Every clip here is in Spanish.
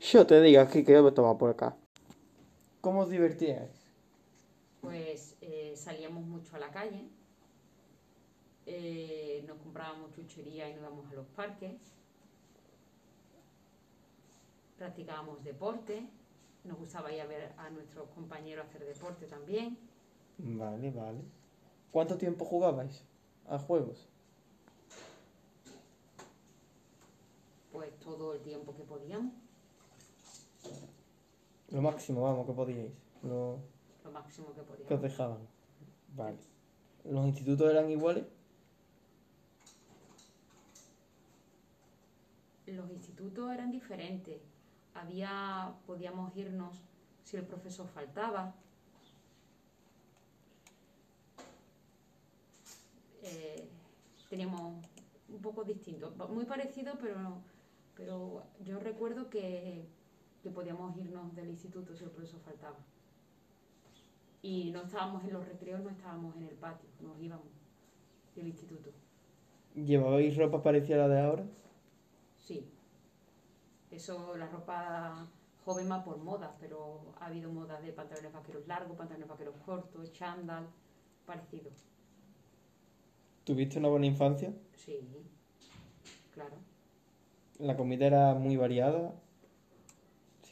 Yo te digo aquí que yo me tomo por acá. ¿Cómo os divertíais? Pues eh, salíamos mucho a la calle, eh, nos comprábamos chuchería y nos íbamos a los parques, practicábamos deporte, nos gustaba ir a ver a nuestros compañeros hacer deporte también. Vale, vale. ¿Cuánto tiempo jugabais a juegos? Pues todo el tiempo que podíamos, Lo máximo, vamos, que podíais. Lo lo máximo que que os dejaban. Vale. ¿Los institutos eran iguales? Los institutos eran diferentes. Había, podíamos irnos si el profesor faltaba. Eh, teníamos un poco distinto, muy parecido, pero, pero yo recuerdo que, que podíamos irnos del instituto si el profesor faltaba. Y no estábamos en los recreos, no estábamos en el patio, nos íbamos del instituto. ¿Llevabais ropa parecida a la de ahora? Sí. Eso, la ropa joven va por moda, pero ha habido moda de pantalones vaqueros largos, pantalones vaqueros cortos, chándal, parecido. ¿Tuviste una buena infancia? Sí, claro. La comida era muy variada.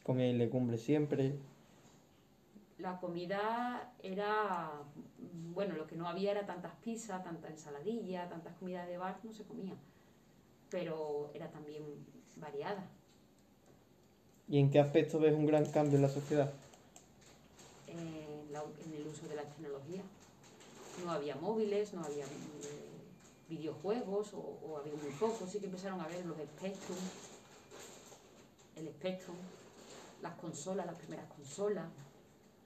Si comíais legumbres siempre. La comida era, bueno, lo que no había era tantas pizzas, tanta ensaladilla, tantas comidas de bar, no se comía. Pero era también variada. ¿Y en qué aspecto ves un gran cambio en la sociedad? en, la- en el uso de la tecnología. No había móviles, no había eh, videojuegos, o, o había muy pocos. Sí que empezaron a ver los Spectrum, el Spectrum, las consolas, las primeras consolas.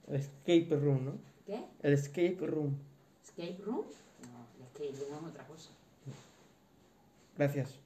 El escape room, ¿no? ¿Qué? El escape room. ¿Escape Room? No, el Escape Room es otra cosa. Gracias.